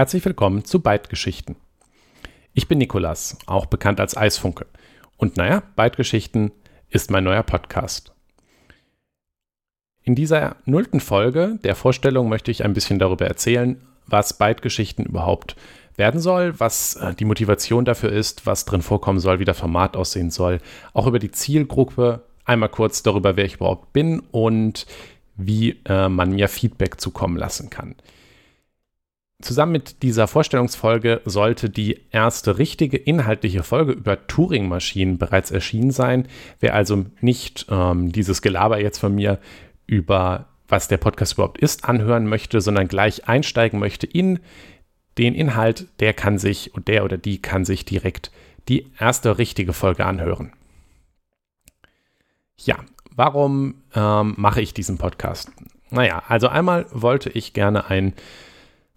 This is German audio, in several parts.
Herzlich willkommen zu Byte-Geschichten. Ich bin Nikolas, auch bekannt als Eisfunke. Und naja, Byte-Geschichten ist mein neuer Podcast. In dieser nullten Folge der Vorstellung möchte ich ein bisschen darüber erzählen, was Byte-Geschichten überhaupt werden soll, was äh, die Motivation dafür ist, was drin vorkommen soll, wie das Format aussehen soll. Auch über die Zielgruppe, einmal kurz darüber, wer ich überhaupt bin und wie äh, man mir Feedback zukommen lassen kann. Zusammen mit dieser Vorstellungsfolge sollte die erste richtige inhaltliche Folge über Turing-Maschinen bereits erschienen sein. Wer also nicht ähm, dieses Gelaber jetzt von mir über was der Podcast überhaupt ist, anhören möchte, sondern gleich einsteigen möchte in den Inhalt, der kann sich und der oder die kann sich direkt die erste richtige Folge anhören. Ja, warum ähm, mache ich diesen Podcast? Naja, also einmal wollte ich gerne ein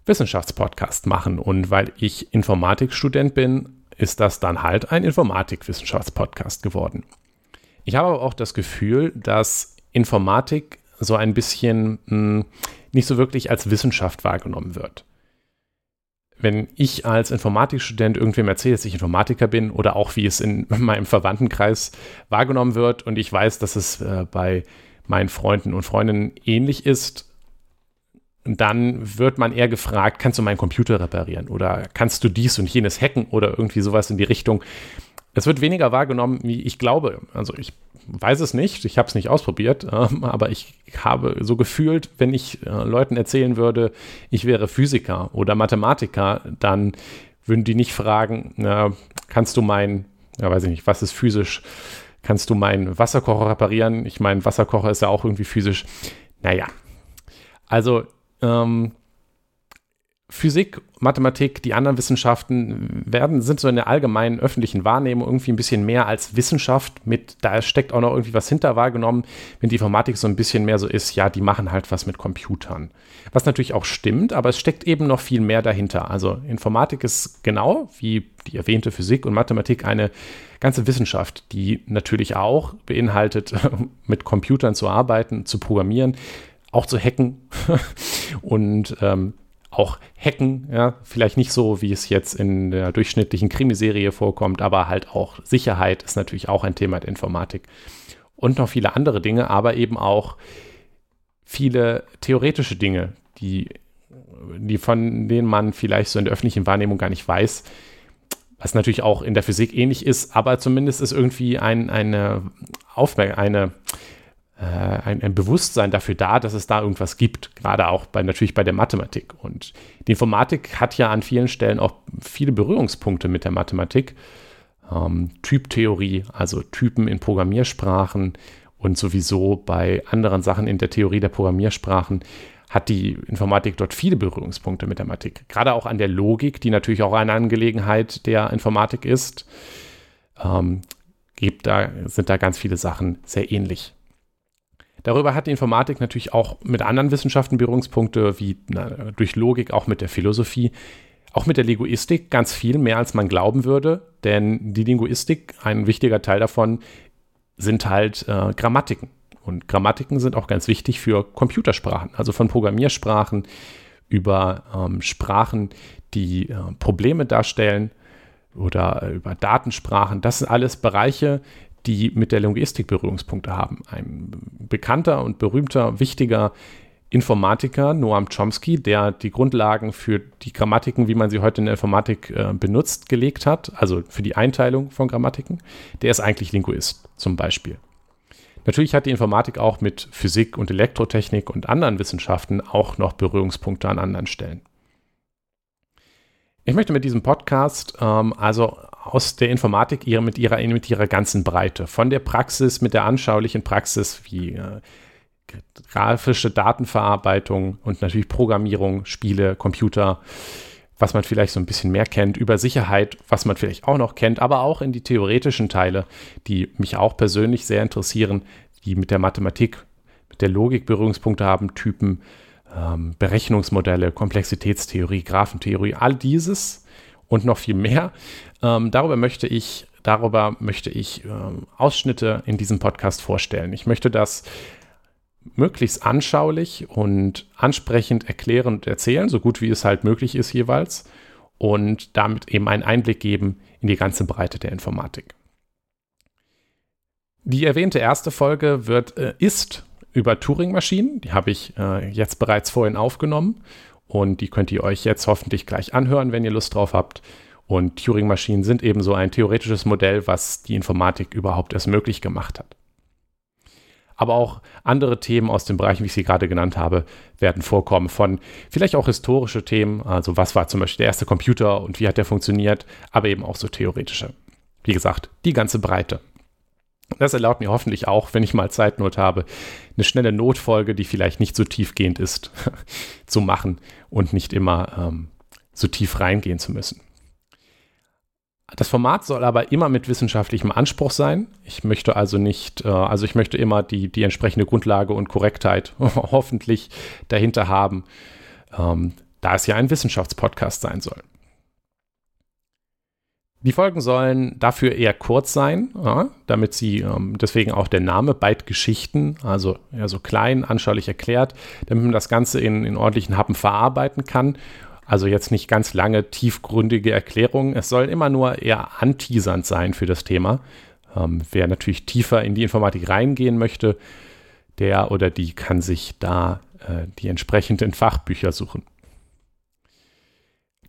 Wissenschaftspodcast machen. Und weil ich Informatikstudent bin, ist das dann halt ein Informatikwissenschaftspodcast geworden. Ich habe aber auch das Gefühl, dass Informatik so ein bisschen mh, hm, nicht so wirklich als Wissenschaft wahrgenommen wird. Wenn ich als Informatikstudent irgendwem erzähle, dass ich Informatiker bin oder auch wie es in meinem Verwandtenkreis wahrgenommen wird und ich weiß, dass es äh, bei meinen Freunden und Freundinnen ähnlich ist, dann wird man eher gefragt, kannst du meinen Computer reparieren oder kannst du dies und jenes hacken oder irgendwie sowas in die Richtung. Es wird weniger wahrgenommen, wie ich glaube. Also ich weiß es nicht, ich habe es nicht ausprobiert, ähm, aber ich habe so gefühlt, wenn ich äh, Leuten erzählen würde, ich wäre Physiker oder Mathematiker, dann würden die nicht fragen, kannst du mein, ja weiß ich nicht, was ist physisch, kannst du meinen Wasserkocher reparieren? Ich meine, Wasserkocher ist ja auch irgendwie physisch. Naja, also ähm, Physik, Mathematik, die anderen Wissenschaften werden, sind so in der allgemeinen öffentlichen Wahrnehmung irgendwie ein bisschen mehr als Wissenschaft mit, da steckt auch noch irgendwie was hinter wahrgenommen, wenn die Informatik so ein bisschen mehr so ist, ja, die machen halt was mit Computern. Was natürlich auch stimmt, aber es steckt eben noch viel mehr dahinter. Also Informatik ist genau wie die erwähnte Physik und Mathematik eine ganze Wissenschaft, die natürlich auch beinhaltet, mit Computern zu arbeiten, zu programmieren, auch zu hacken. Und ähm, auch hacken, ja, vielleicht nicht so, wie es jetzt in der durchschnittlichen Krimiserie vorkommt, aber halt auch Sicherheit ist natürlich auch ein Thema der Informatik. Und noch viele andere Dinge, aber eben auch viele theoretische Dinge, die, die von denen man vielleicht so in der öffentlichen Wahrnehmung gar nicht weiß, was natürlich auch in der Physik ähnlich ist, aber zumindest ist irgendwie ein, eine Aufmerksamkeit, eine ein, ein, Bewusstsein dafür da, dass es da irgendwas gibt, gerade auch bei, natürlich bei der Mathematik. Und die Informatik hat ja an vielen Stellen auch viele Berührungspunkte mit der Mathematik. Ähm, Typtheorie, also Typen in Programmiersprachen und sowieso bei anderen Sachen in der Theorie der Programmiersprachen hat die Informatik dort viele Berührungspunkte mit der Mathematik. Gerade auch an der Logik, die natürlich auch eine Angelegenheit der Informatik ist, ähm, gibt da, sind da ganz viele Sachen sehr ähnlich. Darüber hat die Informatik natürlich auch mit anderen Wissenschaften Berührungspunkte, wie na, durch Logik auch mit der Philosophie, auch mit der Linguistik ganz viel mehr, als man glauben würde. Denn die Linguistik, ein wichtiger Teil davon, sind halt äh, Grammatiken. Und Grammatiken sind auch ganz wichtig für Computersprachen, also von Programmiersprachen über ähm, Sprachen, die äh, Probleme darstellen oder äh, über Datensprachen. Das sind alles Bereiche, die mit der Linguistik Berührungspunkte haben. Ein bekannter und berühmter, wichtiger Informatiker, Noam Chomsky, der die Grundlagen für die Grammatiken, wie man sie heute in der Informatik äh, benutzt, gelegt hat, also für die Einteilung von Grammatiken, der ist eigentlich Linguist zum Beispiel. Natürlich hat die Informatik auch mit Physik und Elektrotechnik und anderen Wissenschaften auch noch Berührungspunkte an anderen Stellen. Ich möchte mit diesem Podcast ähm, also aus der Informatik ihre, mit, ihrer, mit ihrer ganzen Breite, von der Praxis, mit der anschaulichen Praxis wie äh, grafische Datenverarbeitung und natürlich Programmierung, Spiele, Computer, was man vielleicht so ein bisschen mehr kennt, über Sicherheit, was man vielleicht auch noch kennt, aber auch in die theoretischen Teile, die mich auch persönlich sehr interessieren, die mit der Mathematik, mit der Logik Berührungspunkte haben, Typen, ähm, Berechnungsmodelle, Komplexitätstheorie, Graphentheorie, all dieses und noch viel mehr. Ähm, darüber möchte ich, darüber möchte ich ähm, Ausschnitte in diesem Podcast vorstellen. Ich möchte das möglichst anschaulich und ansprechend erklären und erzählen, so gut wie es halt möglich ist jeweils. Und damit eben einen Einblick geben in die ganze Breite der Informatik. Die erwähnte erste Folge wird, äh, ist über Turing-Maschinen. Die habe ich äh, jetzt bereits vorhin aufgenommen und die könnt ihr euch jetzt hoffentlich gleich anhören, wenn ihr Lust drauf habt. Und Turing-Maschinen sind eben so ein theoretisches Modell, was die Informatik überhaupt erst möglich gemacht hat. Aber auch andere Themen aus den Bereichen, wie ich sie gerade genannt habe, werden vorkommen. Von vielleicht auch historische Themen, also was war zum Beispiel der erste Computer und wie hat der funktioniert, aber eben auch so theoretische. Wie gesagt, die ganze Breite. Das erlaubt mir hoffentlich auch, wenn ich mal Zeitnot habe, eine schnelle Notfolge, die vielleicht nicht so tiefgehend ist, zu machen und nicht immer ähm, so tief reingehen zu müssen. Das Format soll aber immer mit wissenschaftlichem Anspruch sein. Ich möchte also nicht, äh, also ich möchte immer die, die entsprechende Grundlage und Korrektheit hoffentlich dahinter haben, ähm, da es ja ein Wissenschaftspodcast sein soll. Die Folgen sollen dafür eher kurz sein, ja, damit sie, ähm, deswegen auch der Name, Byte-Geschichten, also eher so klein, anschaulich erklärt, damit man das Ganze in, in ordentlichen Happen verarbeiten kann. Also jetzt nicht ganz lange, tiefgründige Erklärungen. Es soll immer nur eher anteasernd sein für das Thema. Ähm, wer natürlich tiefer in die Informatik reingehen möchte, der oder die kann sich da äh, die entsprechenden Fachbücher suchen.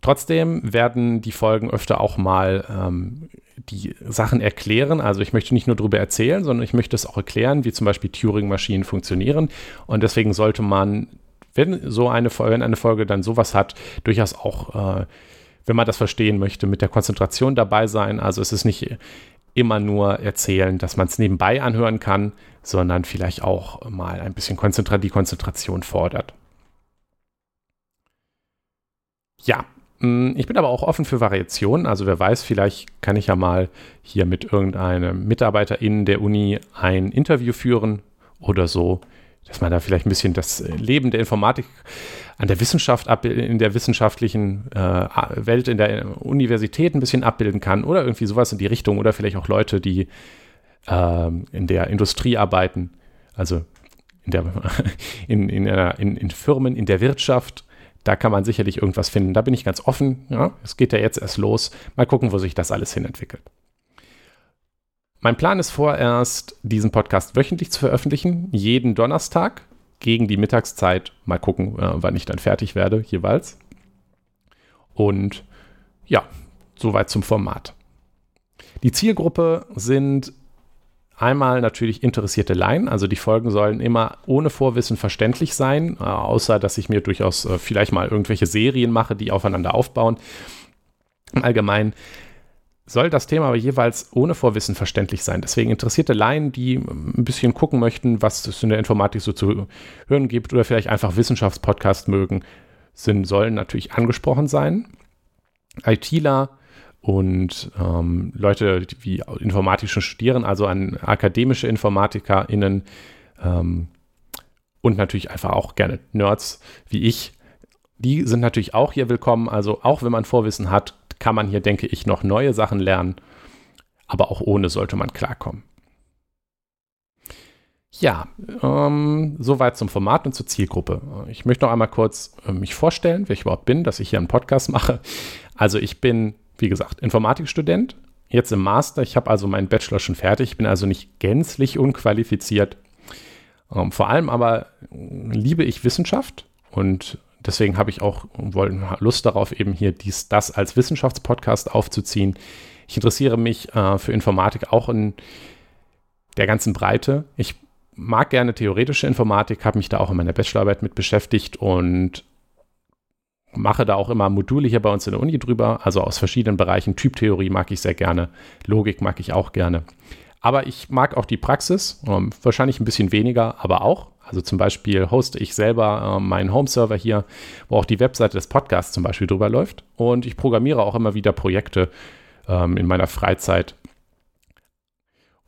Trotzdem werden die Folgen öfter auch mal ähm, die Sachen erklären. Also ich möchte nicht nur darüber erzählen, sondern ich möchte es auch erklären, wie zum Beispiel Turing-Maschinen funktionieren. Und deswegen sollte man, wenn so eine, wenn eine Folge dann sowas hat, durchaus auch, äh, wenn man das verstehen möchte, mit der Konzentration dabei sein. Also es ist nicht immer nur erzählen, dass man es nebenbei anhören kann, sondern vielleicht auch mal ein bisschen konzentra die Konzentration fordert. Ja, ich bin aber auch offen für Variationen. Also wer weiß, vielleicht kann ich ja mal hier mit irgendeinem MitarbeiterInnen der Uni ein Interview führen oder so, dass man da vielleicht ein bisschen das Leben der Informatik an der Wissenschaft in der wissenschaftlichen äh, Welt in der Universität ein bisschen abbilden kann oder irgendwie sowas in die Richtung oder vielleicht auch Leute, die äh, in der Industrie arbeiten, also in, der, in, in, in, in Firmen, in der Wirtschaft da kann man sicherlich irgendwas finden. Da bin ich ganz offen. Ja, es geht ja jetzt erst los. Mal gucken, wo sich das alles hin entwickelt. Mein Plan ist vorerst, diesen Podcast wöchentlich zu veröffentlichen, jeden Donnerstag gegen die Mittagszeit. Mal gucken, äh, wann ich dann fertig werde, jeweils. Und ja, soweit zum Format. Die Zielgruppe sind Einmal natürlich interessierte Laien, also die Folgen sollen immer ohne Vorwissen verständlich sein, äh, außer dass ich mir durchaus äh, vielleicht mal irgendwelche Serien mache, die aufeinander aufbauen. Allgemein soll das Thema aber jeweils ohne Vorwissen verständlich sein. Deswegen interessierte Laien, die ein bisschen gucken möchten, was es in der Informatik so zu hören gibt oder vielleicht einfach Wissenschaftspodcast mögen, sind, sollen natürlich angesprochen sein. ITler, und ähm, Leute, wie Informatik schon studieren, also an akademische InformatikerInnen ähm, und natürlich einfach auch gerne Nerds wie ich, die sind natürlich auch hier willkommen. Also auch wenn man Vorwissen hat, kann man hier, denke ich, noch neue Sachen lernen, aber auch ohne sollte man klarkommen. Ja, ähm, soweit zum Format und zur Zielgruppe. Ich möchte noch einmal kurz äh, mich vorstellen, wer ich überhaupt bin, dass ich hier einen Podcast mache. Also ich bin wie gesagt, Informatikstudent, jetzt im Master. Ich habe also meinen Bachelor schon fertig, Ich bin also nicht gänzlich unqualifiziert. Ähm, vor allem aber liebe ich Wissenschaft und deswegen habe ich auch Lust darauf, eben hier dies, das als Wissenschaftspodcast aufzuziehen. Ich interessiere mich äh, für Informatik auch in der ganzen Breite. Ich mag gerne theoretische Informatik, habe mich da auch in meiner Bachelorarbeit mit beschäftigt und mache da auch immer Module hier bei uns in der Uni drüber, also aus verschiedenen Bereichen. Typtheorie mag ich sehr gerne, Logik mag ich auch gerne. Aber ich mag auch die Praxis, ähm, wahrscheinlich ein bisschen weniger, aber auch. Also zum Beispiel hoste ich selber äh, meinen Home-Server hier, wo auch die Webseite des Podcasts zum Beispiel drüber läuft. Und ich programmiere auch immer wieder Projekte ähm, in meiner Freizeit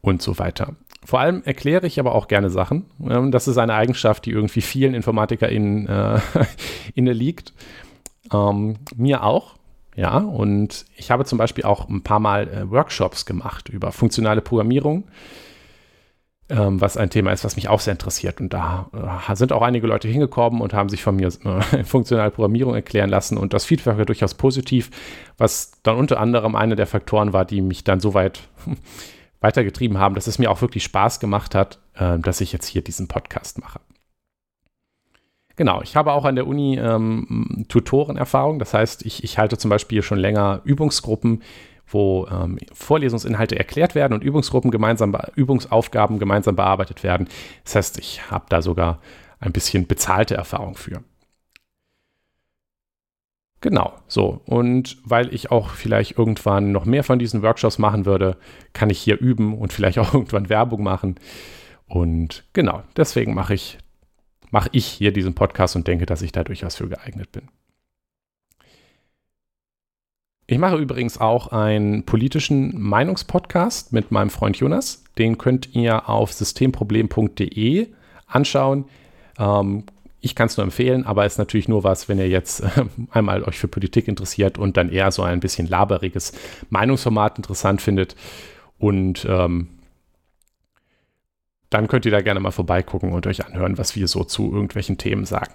und so weiter. Vor allem erkläre ich aber auch gerne Sachen. Ähm, das ist eine Eigenschaft, die irgendwie vielen InformatikerInnen äh, inne liegt. Ähm, mir auch. Ja, und ich habe zum Beispiel auch ein paar Mal äh, Workshops gemacht über funktionale Programmierung. ähm, was ein Thema ist, was mich auch sehr interessiert. Und da äh, sind auch einige Leute hingekommen und haben sich von mir äh, funktionale Programmierung erklären lassen. Und das Feedback war durchaus positiv, was dann unter anderem einer der Faktoren war, die mich dann so weit weitergetrieben haben, dass es mir auch wirklich Spaß gemacht hat, äh, dass ich jetzt hier diesen Podcast mache. Genau, ich habe auch an der Uni ähm, Tutorenerfahrung. Das heißt, ich, ich halte zum Beispiel schon länger Übungsgruppen, wo ähm, Vorlesungsinhalte erklärt werden und Übungsgruppen gemeinsam, Übungsaufgaben gemeinsam bearbeitet werden. Das heißt, ich habe da sogar ein bisschen bezahlte Erfahrung für. Genau, so. Und weil ich auch vielleicht irgendwann noch mehr von diesen Workshops machen würde, kann ich hier üben und vielleicht auch irgendwann Werbung machen. Und genau, deswegen mache ich, mache ich hier diesen Podcast und denke, dass ich da durchaus für geeignet bin. Ich mache übrigens auch einen politischen Meinungspodcast mit meinem Freund Jonas. Den könnt ihr auf systemproblem.de anschauen. Ähm, ich kann es nur empfehlen, aber ist natürlich nur was, wenn ihr jetzt äh, einmal euch für Politik interessiert und dann eher so ein bisschen laberiges Meinungsformat interessant findet. Und ähm, dann könnt ihr da gerne mal vorbeigucken und euch anhören, was wir so zu irgendwelchen Themen sagen.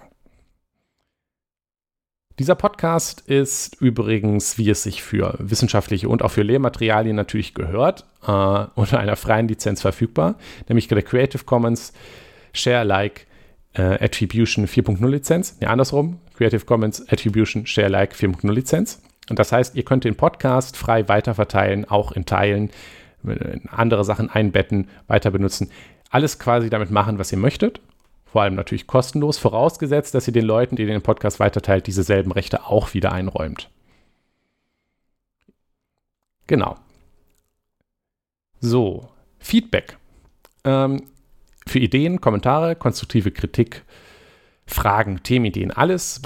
Dieser Podcast ist übrigens, wie es sich für wissenschaftliche und auch für Lehrmaterialien natürlich gehört, äh, unter einer freien Lizenz verfügbar, nämlich der Creative Commons Share Alike äh, Attribution 4.0 Lizenz. Ne, andersrum, Creative Commons Attribution Share Alike 4.0 Lizenz. Und das heißt, ihr könnt den Podcast frei weiterverteilen, auch in Teilen, andere Sachen einbetten, weiter benutzen. Alles quasi damit machen, was ihr möchtet vor allem natürlich kostenlos, vorausgesetzt, dass ihr den Leuten, die den Podcast weiterteilt, diese selben Rechte auch wieder einräumt. Genau. So, Feedback. Ähm, für Ideen, Kommentare, konstruktive Kritik, Fragen, Themenideen, alles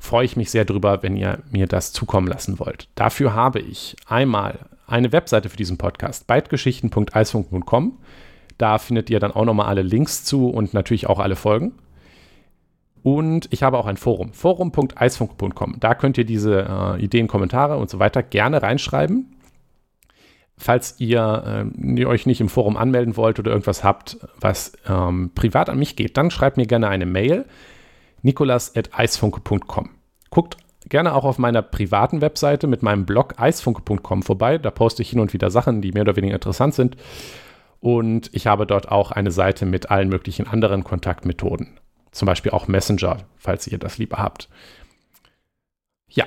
freue ich mich sehr drüber, wenn ihr mir das zukommen lassen wollt. Dafür habe ich einmal eine Webseite für diesen Podcast, beitgeschichten.eisfunk.com. Da findet ihr dann auch nochmal alle Links zu und natürlich auch alle Folgen. Und ich habe auch ein Forum, forum.eisfunk.com. Da könnt ihr diese äh, Ideen, Kommentare und so weiter gerne reinschreiben. Falls ihr äh, euch nicht im Forum anmelden wollt oder irgendwas habt, was ähm, privat an mich geht, dann schreibt mir gerne eine Mail, nikolas.eisfunke.com. Guckt gerne auch auf meiner privaten Webseite mit meinem Blog eisfunke.com vorbei. Da poste ich hin und wieder Sachen, die mehr oder weniger interessant sind. Und ich habe dort auch eine Seite mit allen möglichen anderen Kontaktmethoden. Zum Beispiel auch Messenger, falls ihr das lieber habt. Ja,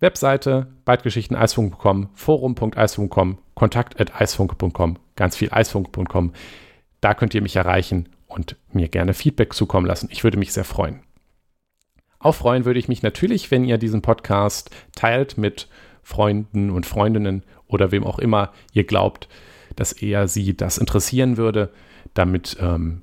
Webseite, Beitgeschichten-eisfunk.com, forum.eisfunk.com, kontakt.eisfunk.com, ganz viel eisfunk.com. Da könnt ihr mich erreichen und mir gerne Feedback zukommen lassen. Ich würde mich sehr freuen. Auch freuen würde ich mich natürlich, wenn ihr diesen Podcast teilt mit Freunden und Freundinnen oder wem auch immer ihr glaubt, dass eher sie das interessieren würde, damit ähm,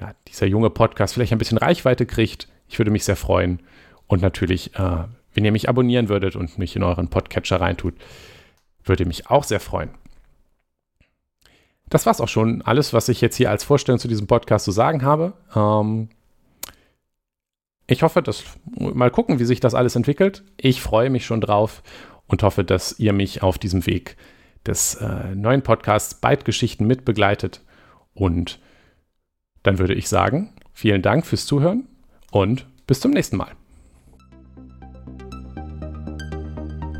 ja, dieser junge Podcast vielleicht ein bisschen Reichweite kriegt. Ich würde mich sehr freuen. Und natürlich, äh, wenn ihr mich abonnieren würdet und mich in euren Podcatcher reintut, würde mich auch sehr freuen. Das war's auch schon. Alles, was ich jetzt hier als Vorstellung zu diesem Podcast zu sagen habe. Ähm, ich hoffe, dass mal gucken, wie sich das alles entwickelt. Ich freue mich schon drauf und hoffe, dass ihr mich auf diesem Weg des äh, neuen Podcasts Beitgeschichten mitbegleitet. Und dann würde ich sagen, vielen Dank fürs Zuhören und bis zum nächsten Mal.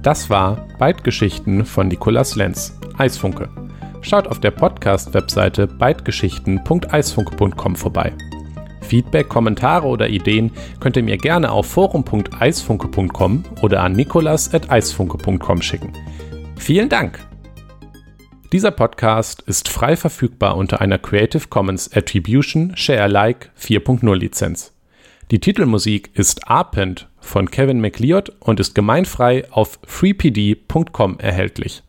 Das war Beitgeschichten von Nikolas Lenz, Eisfunke. Schaut auf der Podcast-Webseite beitgeschichten.eisfunke.com vorbei. Feedback, Kommentare oder Ideen könnt ihr mir gerne auf forum.eisfunke.com oder an nikolas.eisfunke.com schicken. Vielen Dank! Dieser Podcast ist frei verfügbar unter einer Creative Commons Attribution Share Alike 4.0 Lizenz. Die Titelmusik ist Arpent von Kevin McLeod und ist gemeinfrei auf freepd.com erhältlich.